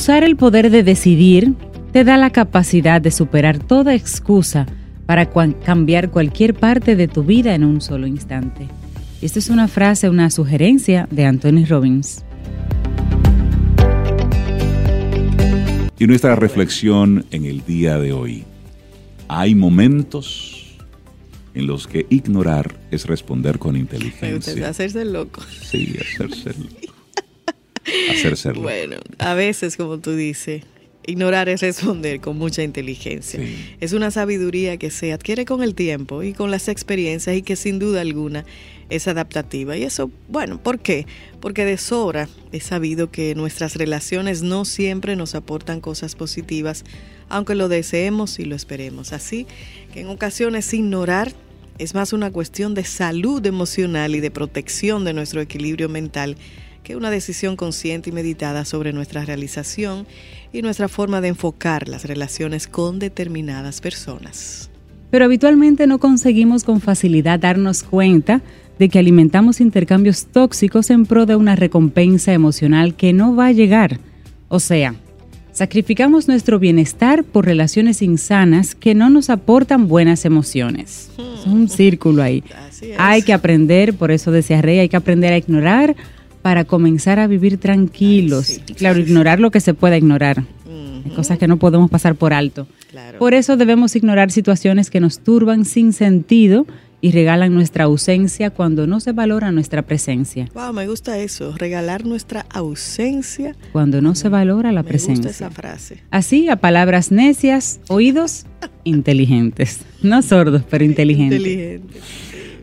Usar el poder de decidir te da la capacidad de superar toda excusa para cambiar cualquier parte de tu vida en un solo instante. Esta es una frase, una sugerencia de Anthony Robbins. Y nuestra reflexión en el día de hoy. Hay momentos en los que ignorar es responder con inteligencia. hacerse loco. Sí, hacerse loco. Bueno, a veces, como tú dices, ignorar es responder con mucha inteligencia. Es una sabiduría que se adquiere con el tiempo y con las experiencias y que sin duda alguna es adaptativa. Y eso, bueno, ¿por qué? Porque de sobra he sabido que nuestras relaciones no siempre nos aportan cosas positivas, aunque lo deseemos y lo esperemos. Así que en ocasiones ignorar es más una cuestión de salud emocional y de protección de nuestro equilibrio mental que una decisión consciente y meditada sobre nuestra realización y nuestra forma de enfocar las relaciones con determinadas personas. Pero habitualmente no conseguimos con facilidad darnos cuenta de que alimentamos intercambios tóxicos en pro de una recompensa emocional que no va a llegar. O sea, sacrificamos nuestro bienestar por relaciones insanas que no nos aportan buenas emociones. Es un círculo ahí. Hay que aprender, por eso decía Rey, hay que aprender a ignorar para comenzar a vivir tranquilos. claro, ignorar lo que se pueda ignorar. Hay cosas que no podemos pasar por alto. Por eso debemos ignorar situaciones que nos turban sin sentido y regalan nuestra ausencia cuando no se valora nuestra presencia. Wow, me gusta eso, regalar nuestra ausencia cuando no se valora la presencia. Me gusta esa frase. Así, a palabras necias, oídos inteligentes, no sordos, pero inteligentes. inteligentes.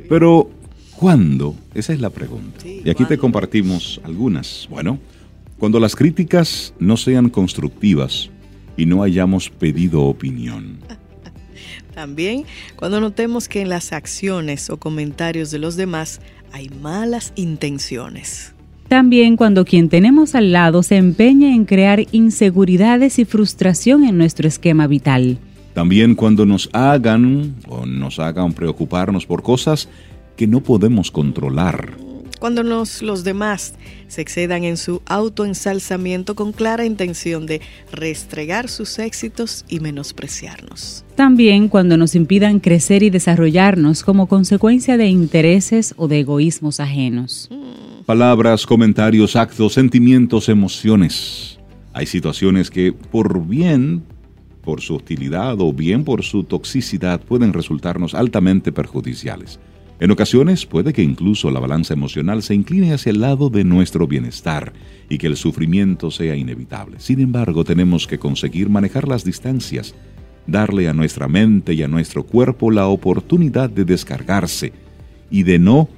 Pero ¿Cuándo? Esa es la pregunta. y aquí te compartimos algunas. Bueno, cuando las críticas no sean constructivas y no hayamos pedido opinión. También cuando notemos que en las acciones o comentarios de los demás hay malas intenciones. También cuando quien tenemos al lado se empeña en crear inseguridades y frustración en nuestro esquema vital. También cuando nos hagan o nos hagan preocuparnos por cosas que no podemos controlar. Cuando nos, los demás se excedan en su autoensalzamiento con clara intención de restregar sus éxitos y menospreciarnos. También cuando nos impidan crecer y desarrollarnos como consecuencia de intereses o de egoísmos ajenos. Palabras, comentarios, actos, sentimientos, emociones. Hay situaciones que por bien por su hostilidad o bien por su toxicidad pueden resultarnos altamente perjudiciales. En ocasiones puede que incluso la balanza emocional se incline hacia el lado de nuestro bienestar y que el sufrimiento sea inevitable. Sin embargo, tenemos que conseguir manejar las distancias, darle a nuestra mente y a nuestro cuerpo la oportunidad de descargarse y de no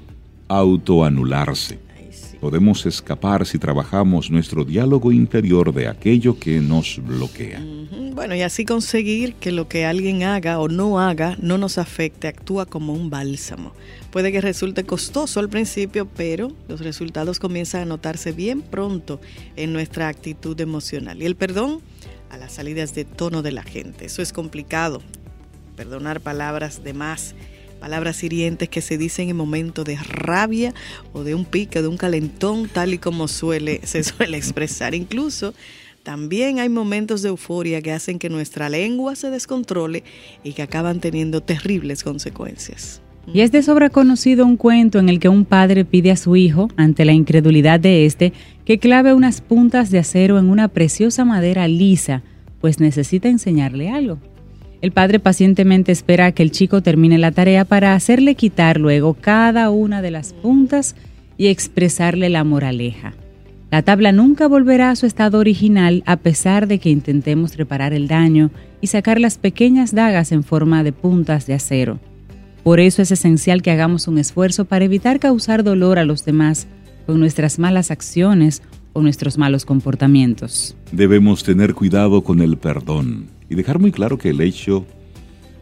autoanularse. Podemos escapar si trabajamos nuestro diálogo interior de aquello que nos bloquea. Bueno, y así conseguir que lo que alguien haga o no haga no nos afecte, actúa como un bálsamo. Puede que resulte costoso al principio, pero los resultados comienzan a notarse bien pronto en nuestra actitud emocional. Y el perdón a las salidas de tono de la gente. Eso es complicado. Perdonar palabras de más palabras hirientes que se dicen en momentos de rabia o de un pique, de un calentón, tal y como suele, se suele expresar. Incluso también hay momentos de euforia que hacen que nuestra lengua se descontrole y que acaban teniendo terribles consecuencias. Y es de sobra conocido un cuento en el que un padre pide a su hijo, ante la incredulidad de éste, que clave unas puntas de acero en una preciosa madera lisa, pues necesita enseñarle algo. El padre pacientemente espera a que el chico termine la tarea para hacerle quitar luego cada una de las puntas y expresarle la moraleja. La tabla nunca volverá a su estado original a pesar de que intentemos reparar el daño y sacar las pequeñas dagas en forma de puntas de acero. Por eso es esencial que hagamos un esfuerzo para evitar causar dolor a los demás con nuestras malas acciones o nuestros malos comportamientos. Debemos tener cuidado con el perdón y dejar muy claro que el hecho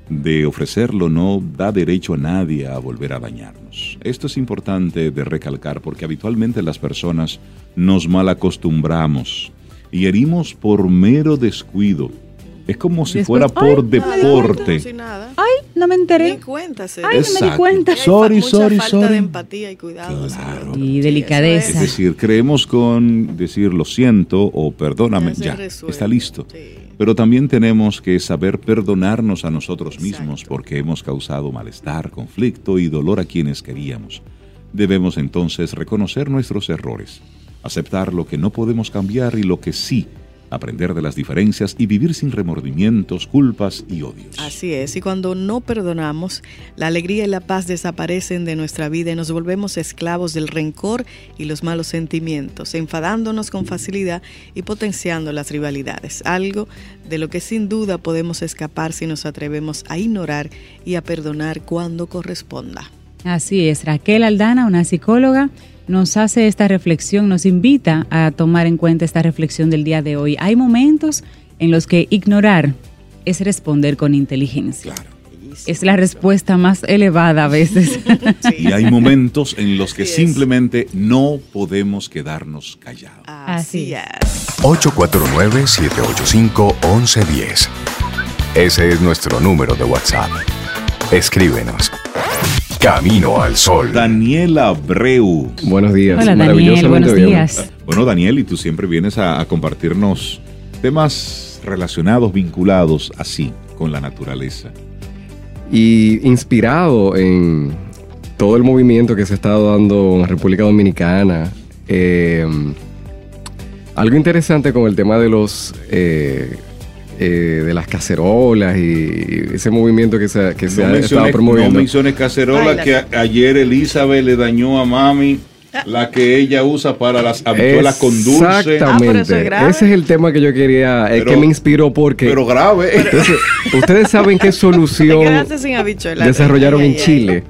de ofrecerlo no da derecho a nadie a volver a dañarnos. Esto es importante de recalcar porque habitualmente las personas nos malacostumbramos y herimos por mero descuido. Es como si fuera por deporte. Ay, no me enteré. Ni cuéntase. Ay, no me di cuenta. Sorry, sorry, falta sorry. de empatía y cuidado. Claro. Y Es delicadeza. decir, creemos con decir lo siento o perdóname, Ya está listo. Sí. Pero también tenemos que saber perdonarnos a nosotros mismos Exacto. porque hemos causado malestar, conflicto y dolor a quienes queríamos. Debemos entonces reconocer nuestros errores, aceptar lo que no podemos cambiar y lo que sí, aprender de las diferencias y vivir sin remordimientos, culpas y odios. Así es, y cuando no perdonamos, la alegría y la paz desaparecen de nuestra vida y nos volvemos esclavos del rencor y los malos sentimientos, enfadándonos con facilidad y potenciando las rivalidades, algo de lo que sin duda podemos escapar si nos atrevemos a ignorar y a perdonar cuando corresponda. Así es, Raquel Aldana, una psicóloga, nos hace esta reflexión, nos invita a tomar en cuenta esta reflexión del día de hoy. Hay momentos en los que ignorar es responder con inteligencia. Es la respuesta más elevada a veces. Y hay momentos en los que Así es. simplemente no podemos quedarnos callados. Así Así es. 849-785-1110. Ese es nuestro número de WhatsApp. Escríbenos. Camino al Sol. Daniela Abreu. Buenos días. Hola Daniel, buenos bien. días. Bueno, Daniel, y tú siempre vienes a, a compartirnos temas relacionados, vinculados así, con la naturaleza. Y inspirado en todo el movimiento que se ha estado dando en la República Dominicana. eh, algo interesante con el tema de los eh, eh, de las cacerolas y ese movimiento que se, que se no, ha estado menciones, no promoviendo. menciones cacerola Ay, la- que a- ayer Elizabeth le dañó a mami la que ella usa para las habichuelas con dulce. Ah, Exactamente. es grave. Ese es el tema que yo quería, Pero- que me inspiró porque Pero grave. Entonces, ustedes saben qué solución desarrollaron Ay, en ay, ay. Chile.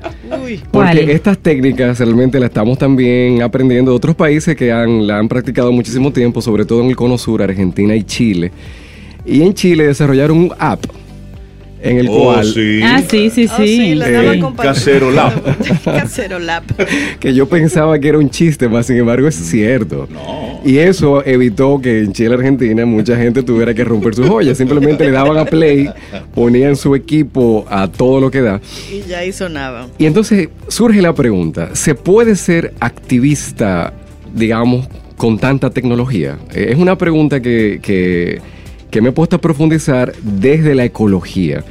Uy. Porque ¿Cuál? estas técnicas realmente las estamos también aprendiendo de otros países que han, la han practicado muchísimo tiempo, sobre todo en el Cono Sur, Argentina y Chile. Y en Chile desarrollaron un app en el Oh, cual sí. Ah, sí, sí, Oh, sí, sí. la Eh. Cacerolap. Cacerolap. que yo pensaba que era un chiste, más sin embargo es cierto. No. Y eso evitó que en Chile, Argentina, mucha gente tuviera que romper sus joyas. Simplemente le daban a play, ponían su equipo a todo lo que da. Y ya ahí sonaba. Y entonces surge la pregunta, ¿se puede ser activista, digamos, con tanta tecnología? Eh, Es una pregunta que, que- que me he puesto a profundizar desde la ecología.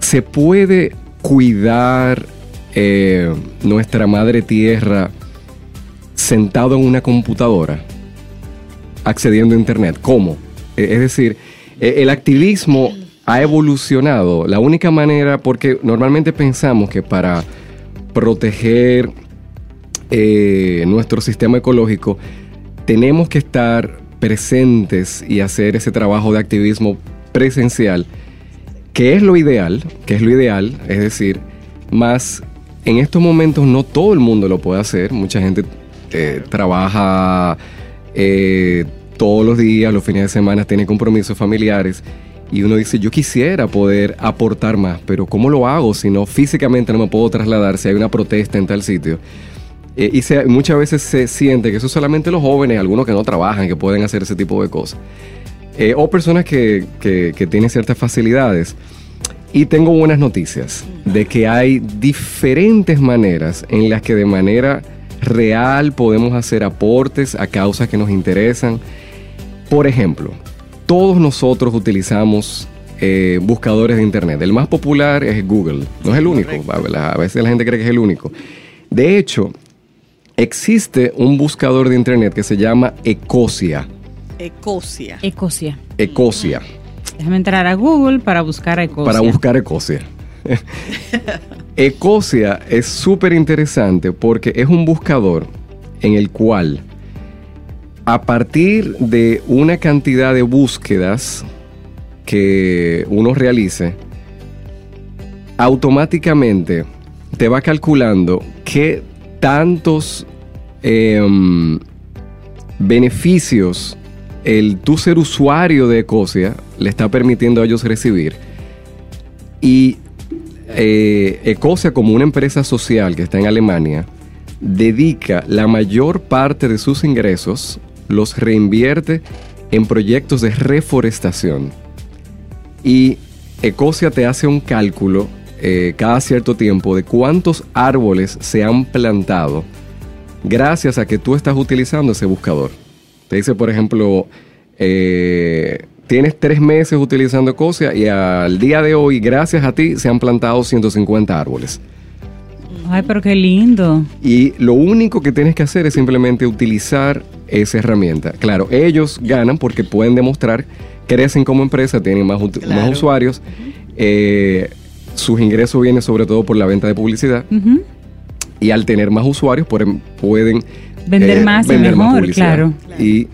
¿Se puede cuidar eh, nuestra madre tierra sentado en una computadora, accediendo a Internet? ¿Cómo? Eh, es decir, eh, el activismo ha evolucionado. La única manera, porque normalmente pensamos que para proteger eh, nuestro sistema ecológico, tenemos que estar presentes y hacer ese trabajo de activismo presencial, que es lo ideal, que es lo ideal, es decir, más en estos momentos no todo el mundo lo puede hacer, mucha gente eh, trabaja eh, todos los días, los fines de semana, tiene compromisos familiares. Y uno dice, yo quisiera poder aportar más, pero ¿cómo lo hago si no físicamente no me puedo trasladar si hay una protesta en tal sitio? Eh, y se- muchas veces se siente que eso solamente los jóvenes, algunos que no trabajan, que pueden hacer ese tipo de cosas. Eh, o personas que, que- que tienen ciertas facilidades. Y tengo buenas noticias de que hay diferentes maneras en las que de manera real podemos hacer aportes a causas que nos interesan. Por ejemplo, todos nosotros utilizamos eh, buscadores de Internet. El más popular es Google. No es el único. A a veces la gente cree que es el único. De hecho, existe un buscador de Internet que se llama Ecosia. Ecosia. Ecosia. Ecosia. Déjame entrar a Google para buscar a Ecosia. para buscar Ecosia. Ecosia es súper interesante porque es un buscador en el cual a partir de una cantidad de búsquedas que uno realice, automáticamente te va calculando qué tantos em, beneficios el tú ser usuario de Ecosia le está permitiendo a ellos recibir. Y eh, como una empresa social que está en Alemania, dedica la mayor parte de sus ingresos, los reinvierte en proyectos de reforestación. Y Ecosia te hace un cálculo eh, cada cierto tiempo de cuántos árboles se han plantado gracias a que tú estás utilizando ese buscador. Te dice, por ejemplo, eh, tienes tres meses utilizando Ecosia y al día de hoy, gracias a ti, se han plantado 150 árboles. Ay, pero qué lindo. Y lo único que tienes que hacer es simplemente utilizar esa herramienta. Claro, ellos ganan porque pueden demostrar, crecen como empresa, tienen más, más usuarios. Eh, sus ingresos vienen sobre todo por la venta de publicidad. Y al tener más usuarios pueden, vender eh, más y mejor, claro. Y,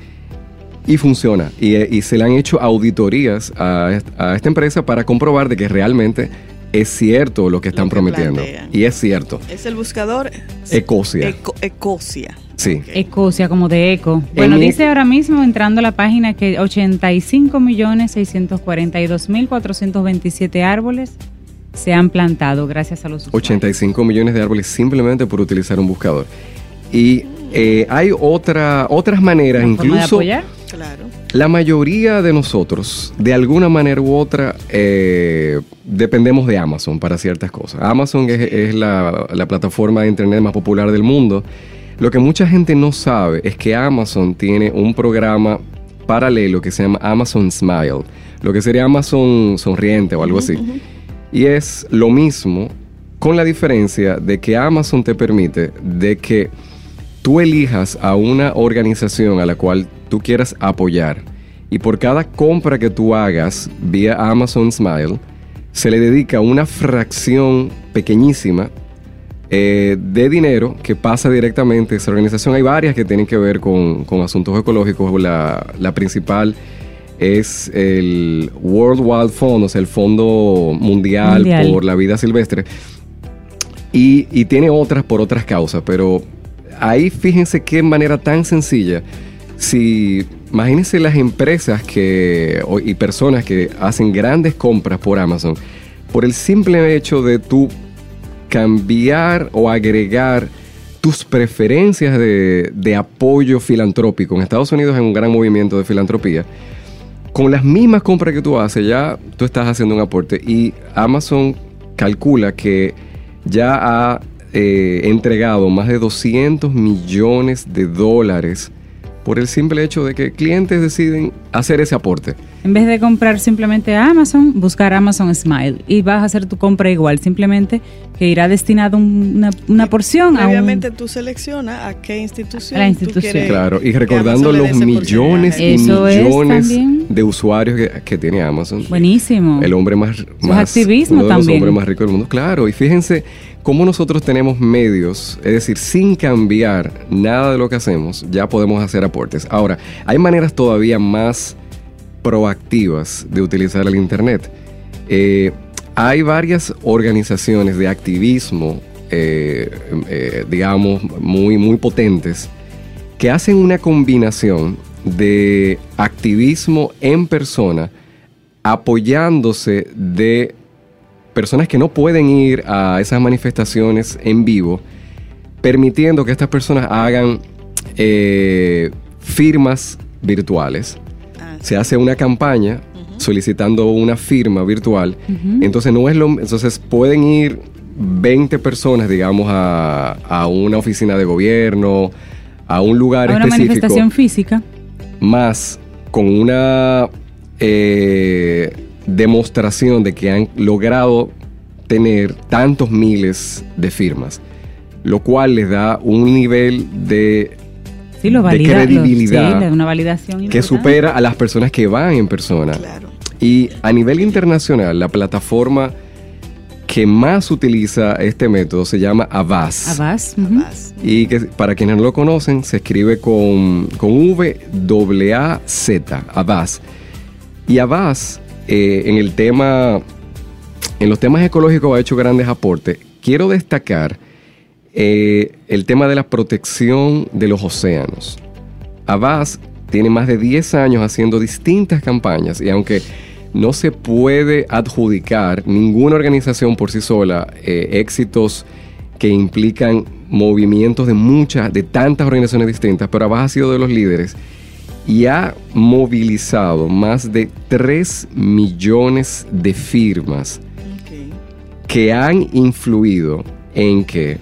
y funciona. Y, se le han hecho auditorías a, esta empresa para comprobar de que realmente es cierto lo que están prometiendo. Y es cierto. Es el buscador Ecosia. Ecosia. Sí. Ecosia, como de eco. Bueno, dice ahora mismo, entrando a la página, que 85 millones 642 mil 427 árboles se han plantado gracias a los 85 millones de árboles simplemente por utilizar un buscador. Y eh, hay otra, otras maneras, incluso... Claro. La mayoría de nosotros, de alguna manera u otra, eh, dependemos de Amazon para ciertas cosas. Amazon es, la, la, plataforma de Internet más popular del mundo. Lo que mucha gente no sabe es que Amazon tiene un programa paralelo que se llama Amazon Smile, lo que sería Amazon sonriente o algo así. Y es lo mismo con la diferencia de que Amazon te permite de que tú elijas a una organización a la cual tú quieras apoyar y por cada compra que tú hagas vía Amazon Smile, se le dedica una fracción pequeñísima eh, de dinero que pasa directamente a esa organización. Hay varias que tienen que ver con, asuntos ecológicos. La, la principal es el World Wild Fund, o sea, el Fondo Mundial, por la Vida Silvestre. Y, tiene otras por otras causas, pero ahí fíjense qué manera tan sencilla. Si imagínense las empresas que, y personas que hacen grandes compras por Amazon, por el simple hecho de tú cambiar o agregar tus preferencias de, de apoyo filantrópico. En Estados Unidos hay un gran movimiento de filantropía con las mismas compras que tú haces, ya tú estás haciendo un aporte. Y Amazon calcula que ya ha eh, entregado más de 200 millones de dólares por el simple hecho de que clientes deciden hacer ese aporte. En vez de comprar simplemente a Amazon, buscar Amazon Smile y vas a hacer tu compra igual, simplemente que irá destinado una, una porción Obviamente tú seleccionas a qué institución. la institución. claro, y recordando los millones y millones de usuarios que, tiene Amazon. Buenísimo. El hombre más, más activismo uno de los hombres más ricos del mundo. Claro, y fíjense cómo nosotros tenemos medios, es decir, sin cambiar nada de lo que hacemos, ya podemos hacer aportes. Ahora, hay maneras todavía más proactivas de utilizar el Internet. Eh, hay varias organizaciones de activismo, eh, eh, digamos, muy, muy potentes, que hacen una combinación de activismo en persona, apoyándose de personas que no pueden ir a esas manifestaciones en vivo, permitiendo que estas personas hagan firmas virtuales se hace una campaña solicitando una firma virtual. Entonces no es lo entonces pueden ir 20 personas, digamos, a, una oficina de gobierno, a un lugar a una manifestación física. Más con una eh, demostración de que han logrado tener tantos miles de firmas, lo cual les da un nivel de sí, lo valida, de credibilidad una validación que supera a las personas que van en persona. Y a nivel internacional, la plataforma que más utiliza este método se llama Avaz. Avaz. Y que para quienes no lo conocen, se escribe con, con V, A, Z, Avaz. Y Avaz, eh, en el tema, en los temas ecológicos ha hecho grandes aportes. Quiero destacar eh, el tema de la protección de los océanos. Avaz tiene más de 10 años haciendo distintas campañas y aunque no se puede adjudicar ninguna organización por sí sola eh, éxitos que implican movimientos de muchas, de tantas organizaciones distintas, pero Avaz ha sido de los líderes y ha movilizado más de 3 millones de firmas que han influido en que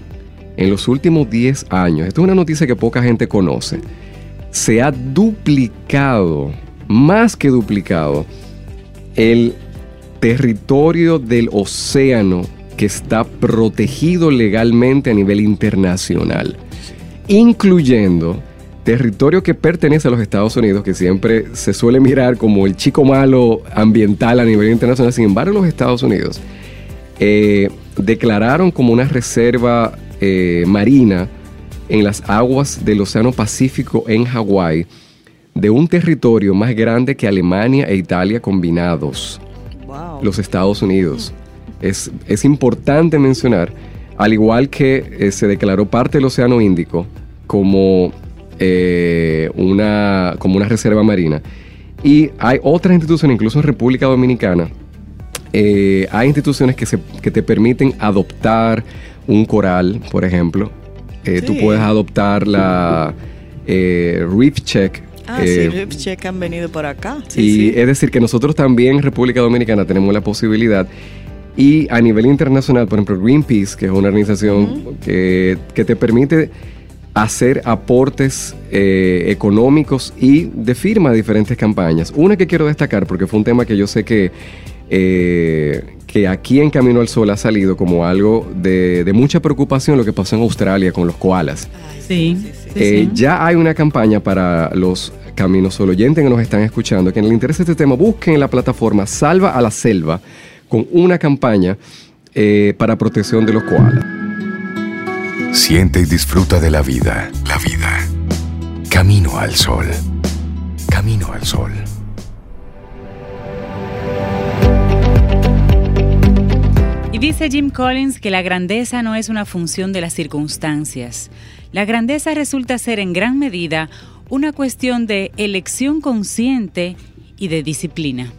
en los últimos 10 años, esto es una noticia que poca gente conoce, se ha duplicado, más que duplicado, el territorio del océano que está protegido legalmente a nivel internacional, incluyendo territorio que pertenece a los Estados Unidos, que siempre se suele mirar como el chico malo ambiental a nivel internacional, sin embargo los Estados Unidos eh, declararon como una reserva eh, marina en las aguas del Océano Pacífico en Hawái de un territorio más grande que Alemania e Italia combinados, los Estados Unidos. Es, es, importante mencionar, al igual que eh, se declaró parte del Océano Índico como, eh, una, como una reserva marina, y hay otras instituciones, incluso en República Dominicana, eh, hay instituciones que, se, que te permiten adoptar un coral, por ejemplo. Tú puedes adoptar la Reef Check, Ah, sí, eh, Check han venido por acá. y es decir, que nosotros también en República Dominicana tenemos la posibilidad. Y a nivel internacional, por ejemplo, Greenpeace, que es una organización que, te permite hacer aportes eh, económicos y de firma de diferentes campañas. Una que quiero destacar, porque fue un tema que yo sé que, eh, que aquí en Camino al Sol ha salido como algo de, de mucha preocupación, lo que pasó en Australia con los koalas. sí. Eh, ya hay una campaña para los caminos solo oyentes que nos están escuchando, que en le interesa este tema, busquen en la plataforma Salva a la Selva con una campaña para protección de los koalas. Siente y disfruta de la vida. La vida. Camino al sol. Camino al sol. Y dice Jim Collins que la grandeza no es una función de las circunstancias. La grandeza resulta ser en gran medida una cuestión de elección consciente y de disciplina.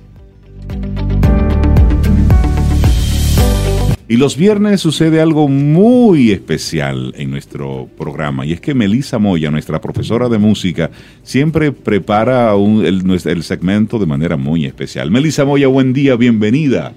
Y los viernes sucede algo muy especial en nuestro programa y es que Melissa Moya, nuestra profesora de música, siempre prepara el, el segmento de manera muy especial. Melissa Moya, buen día, bienvenida.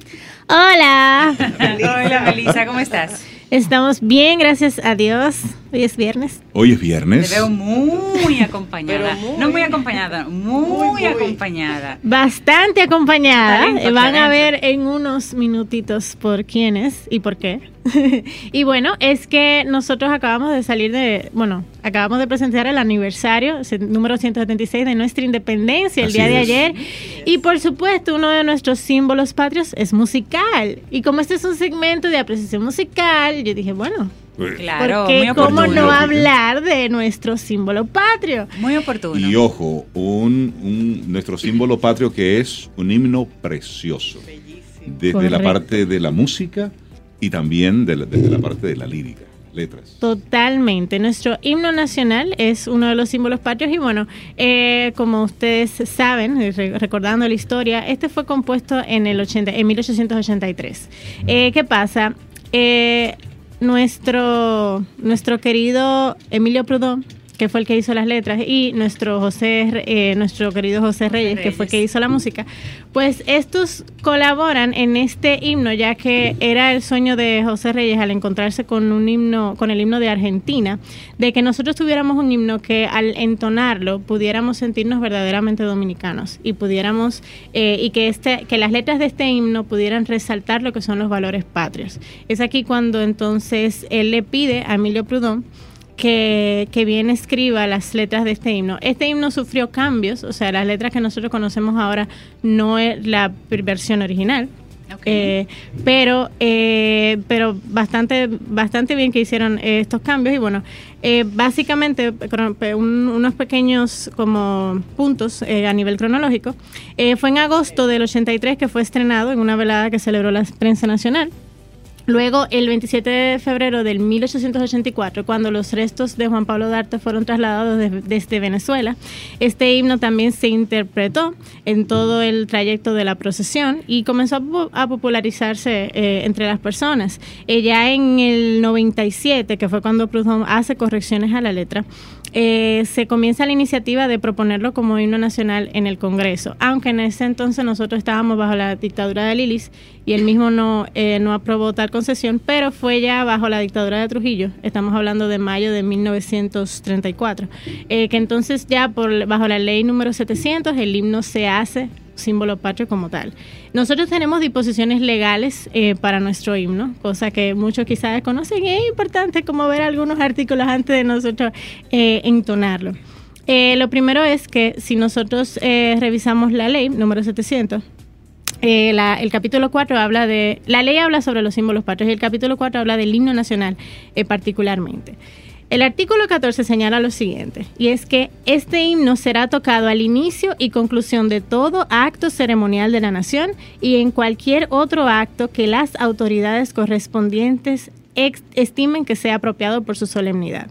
Hola. Hola, Melissa, ¿cómo estás? Estamos bien, gracias a Dios. Hoy es viernes. Hoy es viernes. Te veo muy acompañada. no muy acompañada, muy, acompañada. Bastante acompañada. Van a ver en unos minutitos por quiénes y por qué. y bueno, es que nosotros acabamos de salir de, bueno, acabamos de presentar el aniversario número 176 de nuestra independencia el día de ayer. Y por supuesto, uno de nuestros símbolos patrios es musical. Y como este es un segmento de apreciación musical, yo dije, bueno, claro, porque cómo no hablar de nuestro símbolo patrio. Muy oportuno. Y ojo, un, nuestro símbolo patrio que es un himno precioso. Desde la parte de la música y también desde la parte de la lírica. Letras. Totalmente. Nuestro himno nacional es uno de los símbolos patrios y bueno, eh, como ustedes saben, eh, recordando la historia, este fue compuesto en el 80, en 1883. Eh, ¿Qué pasa? Nuestro, nuestro querido Emilio Proudhon que fue el que hizo las letras, y nuestro José, eh, nuestro querido José Reyes, que fue el que hizo la música, pues estos colaboran en este himno, ya que era el sueño de José Reyes al encontrarse con un himno, con el himno de Argentina, de que nosotros tuviéramos un himno que al entonarlo pudiéramos sentirnos verdaderamente dominicanos y pudiéramos eh, y que este, que las letras de este himno pudieran resaltar lo que son los valores patrios. Es aquí cuando entonces él le pide a Emilio Proudhon que, que, bien escriba las letras de este himno. Este himno sufrió cambios, o sea, las letras que nosotros conocemos ahora no es la versión original. Eh, pero eh, pero bastante bastante bien que hicieron estos cambios y bueno básicamente unos pequeños como puntos a nivel cronológico fue en agosto del 83 que fue estrenado en una velada que celebró la prensa nacional Luego, el 27 de febrero del 1884, cuando los restos de Juan Pablo Darte fueron trasladados desde Venezuela, este himno también se interpretó en todo el trayecto de la procesión y comenzó a, popularizarse eh, entre las personas. Eh, ya en el 97, que fue cuando Proudhon hace correcciones a la letra, eh, se comienza la iniciativa de proponerlo como himno nacional en el Congreso, aunque en ese entonces nosotros estábamos bajo la dictadura de Lilis y él mismo no, eh, no aprobó tal concesión, pero fue ya bajo la dictadura de Trujillo, estamos hablando de mayo de 1934, eh, que entonces ya por, bajo la ley número 700 el himno se hace símbolo patrio como tal. Nosotros tenemos disposiciones legales eh, para nuestro himno, cosa que muchos quizás desconocen. Es importante como ver algunos artículos antes de nosotros eh, entonarlo. Eh, lo primero es que si nosotros revisamos la ley número 700, el capítulo 4 habla de, la ley habla sobre los símbolos patrios y el capítulo 4 habla del himno nacional particularmente. El artículo 14 señala lo siguiente, y es que este himno será tocado al inicio y conclusión de todo acto ceremonial de la nación y en cualquier otro acto que las autoridades correspondientes estimen que sea apropiado por su solemnidad.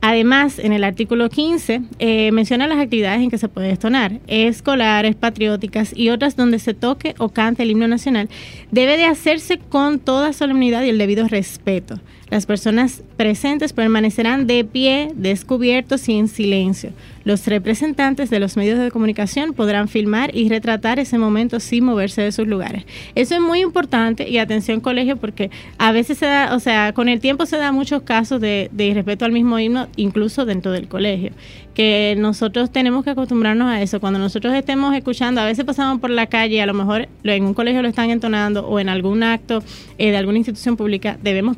Además, en el artículo 15 eh, menciona las actividades en que se puede estonar, escolares, patrióticas y otras donde se toque o cante el himno nacional. Debe de hacerse con toda solemnidad y el debido respeto. Las personas presentes permanecerán de pie, descubiertos y en silencio. Los representantes de los medios de comunicación podrán filmar y retratar ese momento sin moverse de sus lugares. Eso es muy importante y atención colegio porque a veces se da, o sea, con el tiempo se da muchos casos de, irrespeto al mismo himno, incluso dentro del colegio que nosotros tenemos que acostumbrarnos a eso. Cuando nosotros estemos escuchando, a veces pasamos por la calle, a lo mejor en un colegio lo están entonando o en algún acto eh, de alguna institución pública, debemos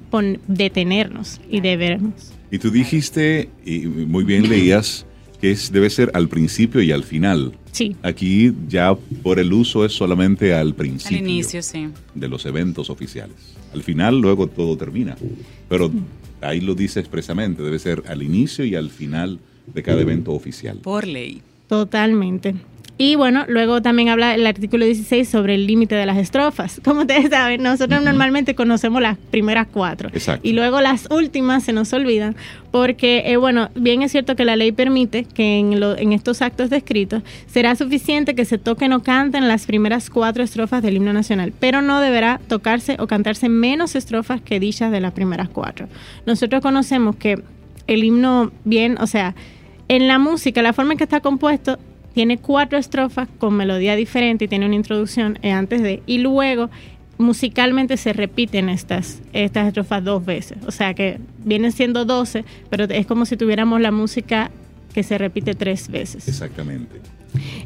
detenernos y debernos. Y tú dijiste, y muy bien leías, que es, debe ser al principio y al final. Sí. Aquí ya por el uso es solamente al principio. Al inicio, sí. De los eventos oficiales. Al final luego todo termina. Pero ahí lo dice expresamente, debe ser al inicio y al final de cada evento oficial. Por ley. Totalmente. Y bueno, luego también habla el artículo 16 sobre el límite de las estrofas. Como ustedes saben, nosotros normalmente conocemos las primeras cuatro. Exacto. Y luego las últimas se nos olvidan. Porque, eh, bueno, bien es cierto que la ley permite que en, en estos actos descritos será suficiente que se toquen o canten las primeras cuatro estrofas del himno nacional, pero no deberá tocarse o cantarse menos estrofas que dichas de las primeras cuatro. Nosotros conocemos que el himno bien, o sea, en la música, la forma en que está compuesto, tiene cuatro estrofas con melodía diferente y tiene una introducción eh, antes de, y luego musicalmente se repiten estas, estas estrofas dos veces. O sea que vienen siendo doce, pero es como si tuviéramos la música que se repite tres veces. Exactamente.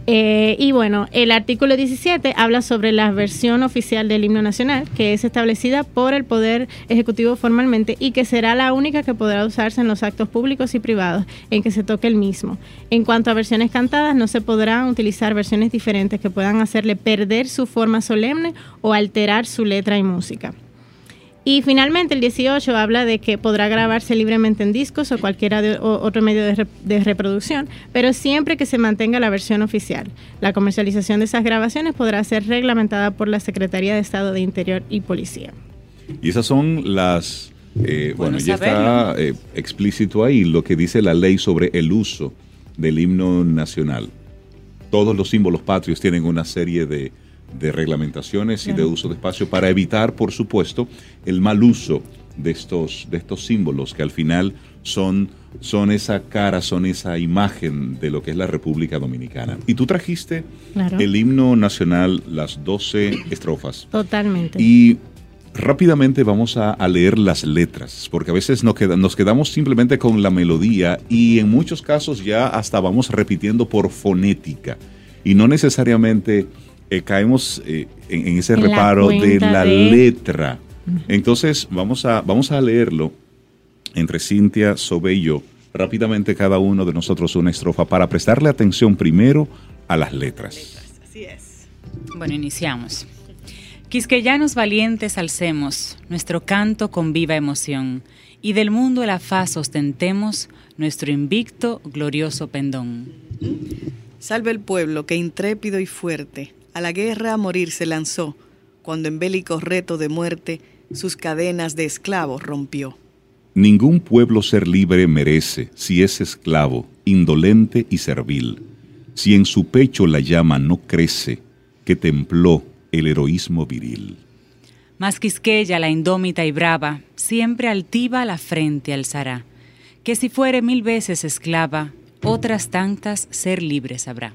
Eh, y bueno, el artículo 17 habla sobre la versión oficial del himno nacional, que es establecida por el Poder Ejecutivo formalmente y que será la única que podrá usarse en los actos públicos y privados en que se toque el mismo. En cuanto a versiones cantadas, no se podrán utilizar versiones diferentes que puedan hacerle perder su forma solemne o alterar su letra y música. Y finalmente el 18 habla de que podrá grabarse libremente en discos o cualquier otro medio de, reproducción, pero siempre que se mantenga la versión oficial. La comercialización de esas grabaciones podrá ser reglamentada por la Secretaría de Estado de Interior y Policía. Y esas son las... Eh, bueno, ya está eh, explícito ahí lo que dice la ley sobre el uso del himno nacional. Todos los símbolos patrios tienen una serie de de reglamentaciones y de uso de espacio para evitar, por supuesto, el mal uso de estos, de estos símbolos que al final son, son esa cara, son esa imagen de lo que es la República Dominicana. Y tú trajiste el himno nacional, las 12 estrofas. Totalmente. Y rápidamente vamos a, leer las letras, porque a veces nos, nos quedamos simplemente con la melodía y en muchos casos ya hasta vamos repitiendo por fonética y no necesariamente eh, caemos eh, en, ese reparo de la letra. Entonces, vamos a, vamos a leerlo entre Cintia, Sobe y yo, rápidamente cada uno de nosotros una estrofa para prestarle atención primero a las letras. Así es. Bueno, iniciamos. Quisqueyanos valientes alcemos nuestro canto con viva emoción, y del mundo el faz ostentemos nuestro invicto, glorioso pendón. Salve el pueblo que intrépido y fuerte a la guerra a morir se lanzó, cuando en bélico reto de muerte sus cadenas de esclavos rompió. Ningún pueblo ser libre merece si es esclavo, indolente y servil, si en su pecho la llama no crece, que templó el heroísmo viril. Mas Quisqueya, la indómita y brava, siempre altiva la frente alzará, que si fuere mil veces esclava, otras tantas ser libre sabrá.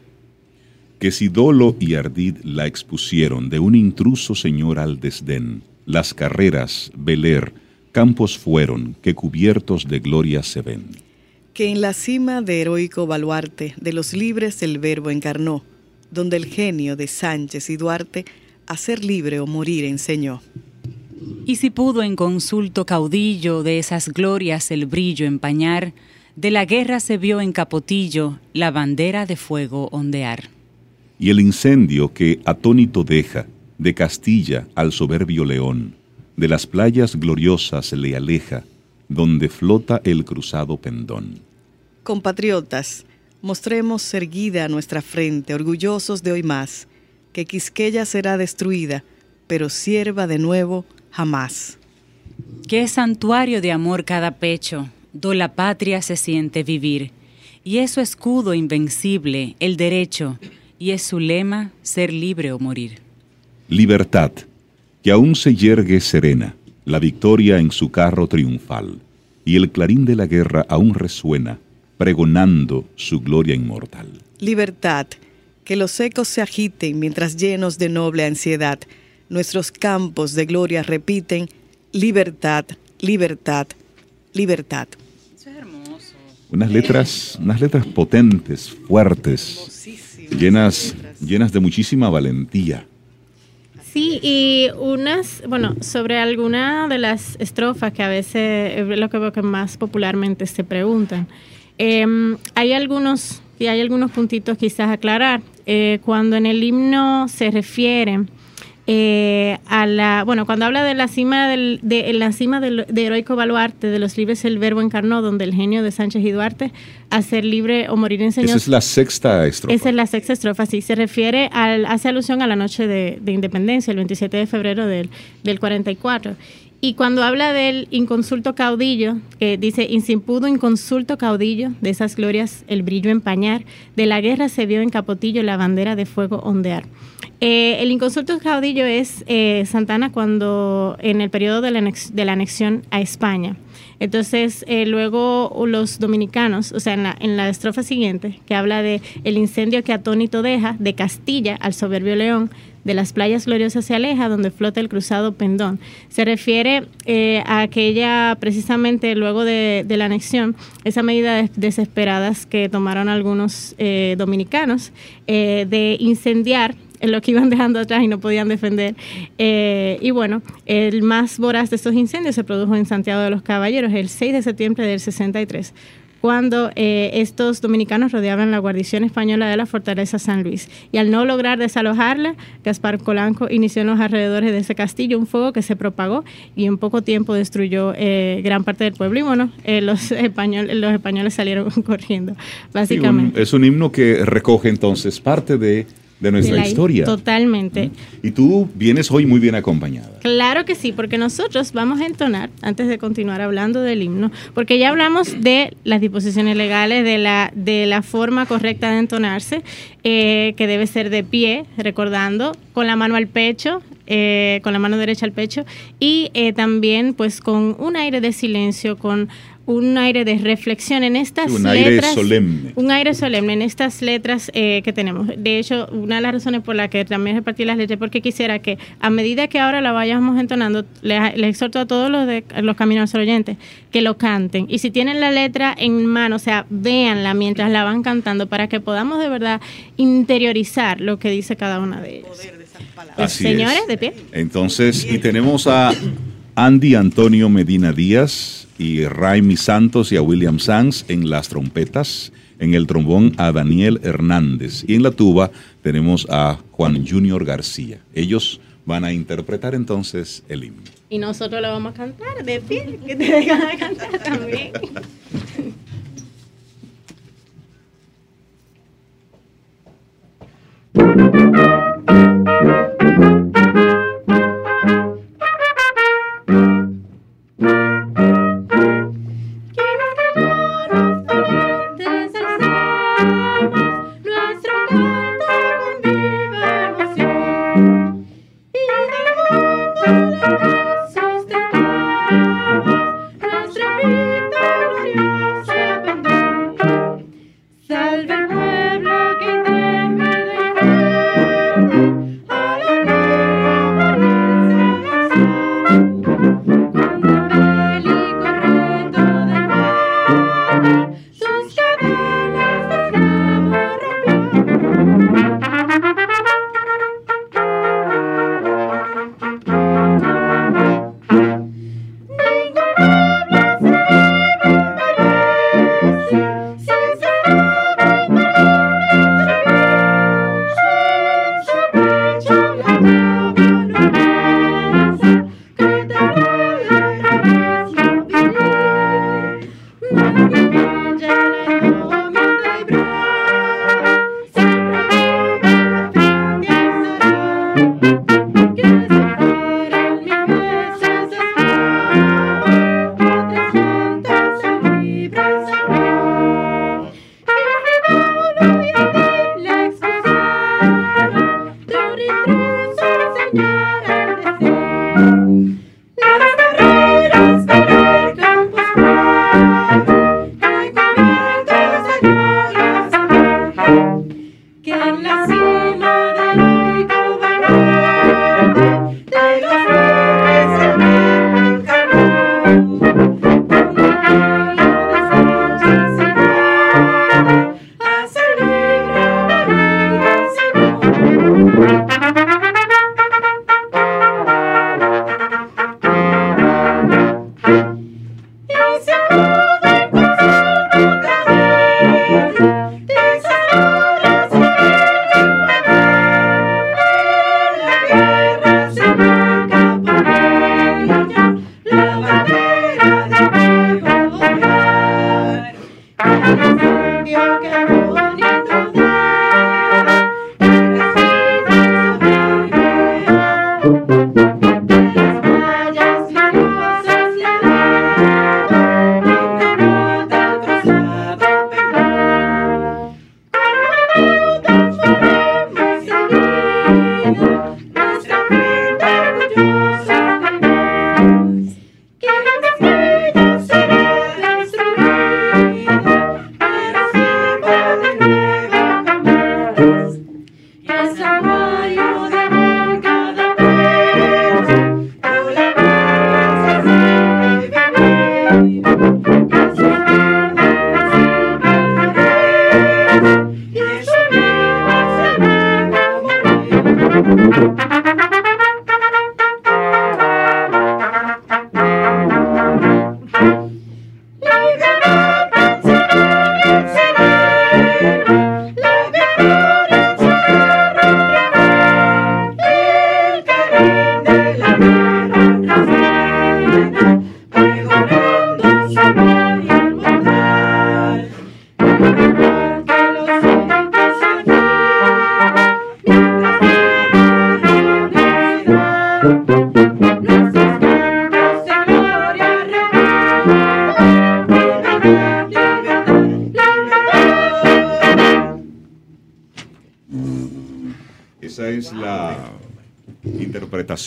Que si dolo y ardid la expusieron de un intruso señor al desdén, las carreras, veler, campos fueron que cubiertos de gloria se ven. Que en la cima de heroico baluarte de los libres el verbo encarnó, donde el genio de Sánchez y Duarte a ser libre o morir enseñó. Y si pudo en consulto caudillo de esas glorias el brillo empañar, de la guerra se vio en capotillo la bandera de fuego ondear. Y el incendio que atónito deja de Castilla al soberbio león, de las playas gloriosas le aleja, donde flota el cruzado pendón. Compatriotas, mostremos erguida nuestra frente, orgullosos de hoy más, que Quisqueya será destruida, pero sierva de nuevo jamás. Qué santuario de amor cada pecho, do la patria se siente vivir, y es su escudo invencible, el derecho, y es su lema ser libre o morir. Libertad, que aún se yergue serena, la victoria en su carro triunfal, y el clarín de la guerra aún resuena, pregonando su gloria inmortal. Libertad, que los ecos se agiten mientras llenos de noble ansiedad, nuestros campos de gloria repiten, libertad, libertad, libertad. Eso es hermoso. Unas letras, unas letras potentes, fuertes, llenas, llenas de muchísima valentía. Sí, y unas, bueno, sobre alguna de las estrofas que a veces es lo que veo que más popularmente se preguntan. Em, hay algunos y hay algunos puntitos quizás aclarar. Eh, cuando en el himno se refiere eh, a la, bueno, cuando habla de la cima del, de, la cima del, de heroico baluarte, de los libres el verbo encarnó, donde el genio de Sánchez y Duarte, a ser libre o morir en Señor. Esa es la sexta estrofa. Esa es la sexta estrofa, sí. Se refiere, al, hace alusión a la noche de, de independencia, el 27 de febrero del, del 44. Y cuando habla del inconsulto caudillo, que dice, insimpudo inconsulto caudillo, de esas glorias el brillo empañar, de la guerra se vio en capotillo la bandera de fuego ondear. Eh, el inconsulto caudillo es eh, Santana cuando en el periodo de la, anexión a España. Entonces, eh, luego los dominicanos, o sea, en la, en la estrofa siguiente, que habla de el incendio que atónito deja de Castilla al soberbio león, de las playas gloriosas se aleja, donde flota el cruzado pendón. Se refiere eh, a aquella, precisamente luego de, la anexión, esa medida desesperadas que tomaron algunos eh, dominicanos eh, de incendiar lo que iban dejando atrás y no podían defender. y bueno, el más voraz de estos incendios se produjo en Santiago de los Caballeros el 6 de septiembre del 63 cuando eh, estos dominicanos rodeaban la guarnición española de la fortaleza San Luis. Y al no lograr desalojarla, Gaspar Colanco inició en los alrededores de ese castillo un fuego que se propagó y en poco tiempo destruyó eh, gran parte del pueblo. Y bueno, eh, los, españoles, los españoles salieron corriendo, básicamente. es un himno que recoge entonces parte de de nuestra historia. Totalmente. Y tú vienes hoy muy bien acompañada. Claro que sí, porque nosotros vamos a entonar, antes de continuar hablando del himno, porque ya hablamos de las disposiciones legales, de la, de la forma correcta de entonarse, eh, que debe ser de pie, recordando, con la mano al pecho, eh, con la mano derecha al pecho, y eh, también pues con un aire de silencio, con un aire de reflexión en estas un letras. Un aire solemne. Un aire solemne en estas letras eh, que tenemos. De hecho, una de las razones por las que también repartí las letras, porque quisiera que a medida que ahora la vayamos entonando, les, exhorto a todos los, de, los caminos oyentes que lo canten. Y si tienen la letra en mano, o sea, véanla mientras la van cantando para que podamos de verdad interiorizar lo que dice cada una de ellas. Pues, señores, de pie. Entonces, y tenemos a Andy Antonio Medina Díaz y Raimi Santos y a William Sanz en las trompetas, en el trombón a Daniel Hernández y en la tuba tenemos a Juan Junior García. Ellos van a interpretar entonces el himno. Y nosotros lo vamos a cantar de pie, que te dejan a cantar también.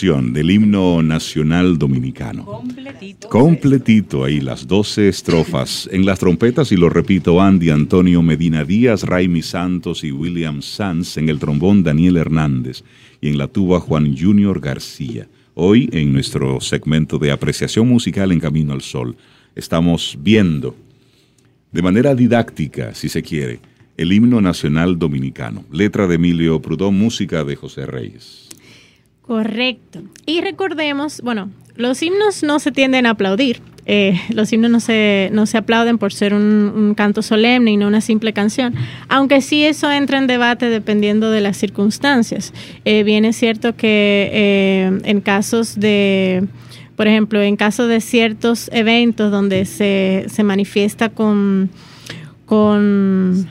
del himno nacional dominicano. Completito. Completito ahí, las 12 estrofas. En las trompetas, y lo repito, Andy Antonio Medina Díaz, Raimi Santos y William Sanz. En el trombón, Daniel Hernández. Y en la tuba, Juan Junior García. Hoy, en nuestro segmento de apreciación musical en Camino al Sol, estamos viendo, de manera didáctica, si se quiere, el himno nacional dominicano. Letra de Emilio Prudón, música de José Reyes. Correcto. Y recordemos, bueno, los himnos no se tienden a aplaudir. eh, los himnos no se, no se aplauden por ser un, canto solemne y no una simple canción, aunque sí eso entra en debate dependiendo de las circunstancias. Eh, bien es cierto que eh, en casos de, por ejemplo, en casos de ciertos eventos donde se, se manifiesta con, con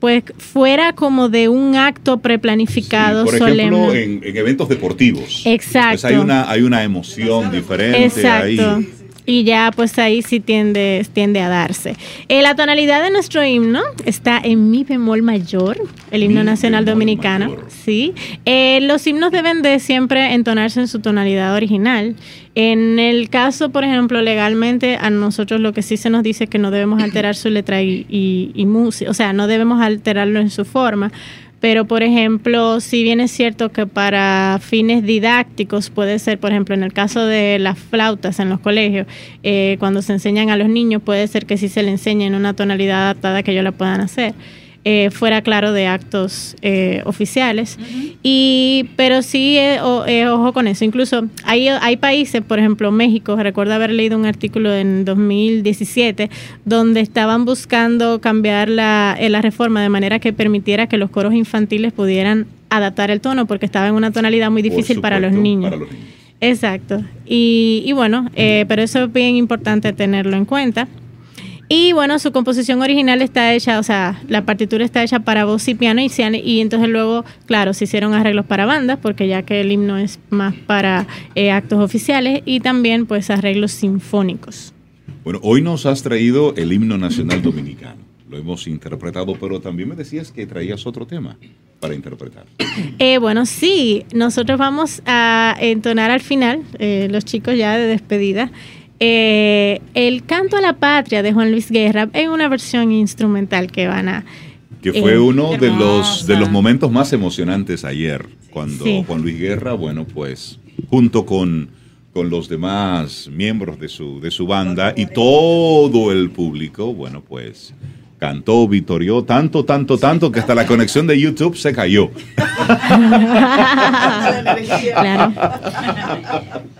pues fuera como de un acto preplanificado por ejemplo, En, eventos deportivos. Exacto. Pues hay una, hay una emoción diferente Exacto y ya pues ahí sí tiende, tiende a darse. Eh, la tonalidad de nuestro himno está en mi bemol mayor, el himno nacional dominicano. Sí. Eh, los himnos deben de siempre entonarse en su tonalidad original. En el caso, por ejemplo, legalmente, a nosotros lo que sí se nos dice es que no debemos alterar su letra y, y, y música, o sea, no debemos alterarlo en su forma pero por ejemplo, si bien es cierto que para fines didácticos puede ser, por ejemplo, en el caso de las flautas en los colegios, eh, cuando se enseñan a los niños, puede ser que sí se le enseñe en una tonalidad adaptada que ellos la puedan hacer. Eh, fuera claro de actos eh, oficiales. y, pero sí, eh, ojo con eso. Incluso hay, hay países, por ejemplo México, recuerdo haber leído un artículo en 2017 donde estaban buscando cambiar la, la reforma de manera que permitiera que los coros infantiles pudieran adaptar el tono porque estaba en una tonalidad muy difícil para, los niños. Exacto. Y, y bueno, pero eso es bien importante tenerlo en cuenta. Y bueno, su composición original está hecha, o sea, la partitura está hecha para voz y piano y, y entonces luego, claro, se hicieron arreglos para bandas, porque ya que el himno es más para eh, actos oficiales y también pues arreglos sinfónicos. Bueno, hoy nos has traído el himno nacional dominicano. Lo hemos interpretado, pero también me decías que traías otro tema para interpretar. Eh, bueno, sí, nosotros vamos a entonar al final, eh, los chicos ya de despedida, eh, el canto a la patria de Juan Luis Guerra en una versión instrumental que van a... Que fue eh, uno de los, de los momentos más emocionantes ayer, cuando Juan Luis Guerra, bueno, pues junto con, con los demás miembros de su, de su banda y todo el público, bueno, pues cantó, vitorió tanto, tanto, tanto que hasta la conexión de YouTube se cayó. claro.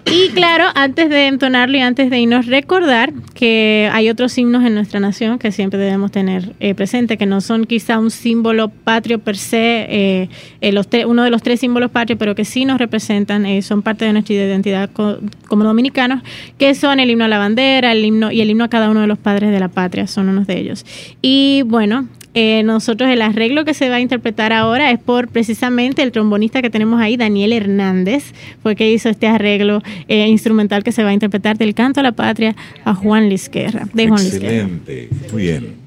Y claro, antes de entonarlo y antes de irnos, recordar que hay otros himnos en nuestra nación que siempre debemos tener eh, presente, que no son quizá un símbolo patrio per se, eh, eh, uno de los tres símbolos patrios, pero que sí nos representan, son parte de nuestra identidad como dominicanos, que son el himno a la bandera, el himno y el himno a cada uno de los padres de la patria, son unos de ellos. Y bueno, eh, nosotros el arreglo que se va a interpretar ahora es por precisamente el trombonista que tenemos ahí, Daniel Hernández, fue que hizo este arreglo eh, instrumental que se va a interpretar del canto a la patria a Juan Lizquerra. De Juan Excelente, muy bien.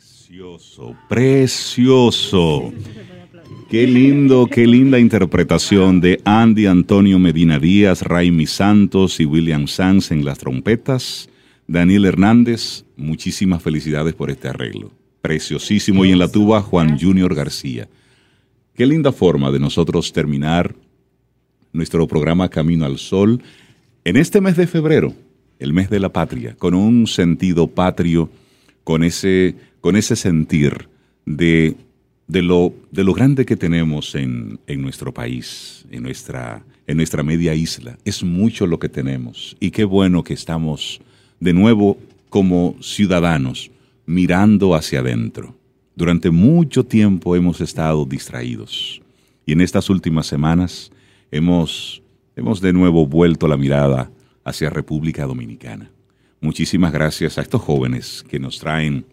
Precioso, precioso. Qué lindo, qué linda interpretación de Andy Antonio Medina Díaz, Raimi Santos y William Sanz en las trompetas. Daniel Hernández, muchísimas felicidades por este arreglo. Preciosísimo. Y en la tuba, Juan Junior García. Qué linda forma de nosotros terminar nuestro programa Camino al Sol en este mes de febrero, el mes de la patria, con un sentido patrio, con ese, con ese sentir de, de, lo, de lo grande que tenemos en, en nuestro país, en nuestra, en nuestra media isla. Es mucho lo que tenemos y qué bueno que estamos de nuevo como ciudadanos mirando hacia adentro. Durante mucho tiempo hemos estado distraídos y en estas últimas semanas hemos, hemos de nuevo vuelto la mirada hacia República Dominicana. Muchísimas gracias a estos jóvenes que nos traen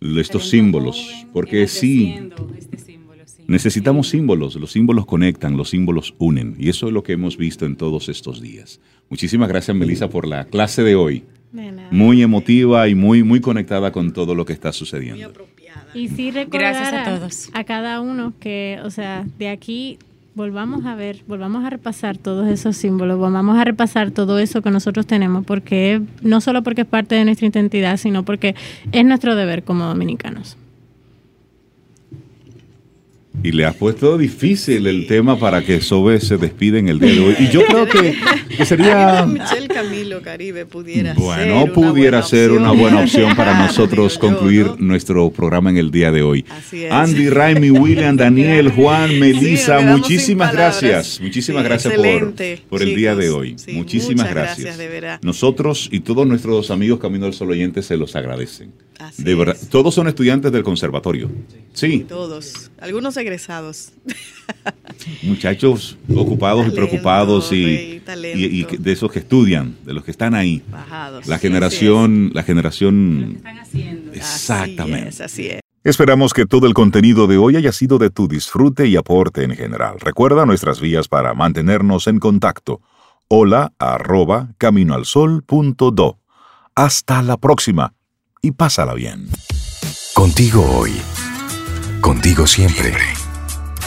estos símbolos, porque sí, este necesitamos símbolos, los símbolos conectan, los símbolos unen, y eso es lo que hemos visto en todos estos días. Muchísimas gracias, Melissa, por la clase de hoy. Muy emotiva y muy, muy conectada con todo lo que está sucediendo. Y sí recordar Gracias a todos. A cada uno que, o sea, de aquí volvamos a ver, volvamos a repasar todos esos símbolos, volvamos a repasar todo eso que nosotros tenemos, porque no solo porque es parte de nuestra identidad, sino porque es nuestro deber como dominicanos. Y le has puesto difícil el tema para que Sobe se despide en el día de hoy. Y yo creo que, sería... Michelle Camilo Caribe pudiera bueno, pudiera ser una buena opción para nosotros concluir nuestro programa en el día de hoy. Andy, Raimi, William, Daniel, Juan, Melissa, muchísimas gracias. Muchísimas gracias por, por el día de hoy. muchísimas gracias. Nosotros y todos nuestros amigos Camino del Sol oyentes se los agradecen. de verdad, todos son estudiantes del conservatorio. Sí. Todos. Algunos Muchachos ocupados y preocupados y, de esos que estudian, de los que están ahí. La generación, la generación. están haciendo. Exactamente. Así es, Esperamos que todo el contenido de hoy haya sido de tu disfrute y aporte en general. Recuerda nuestras vías para mantenernos en contacto. Hola arroba caminoalsol.do. Hasta la próxima y pásala bien. Contigo hoy. Contigo siempre.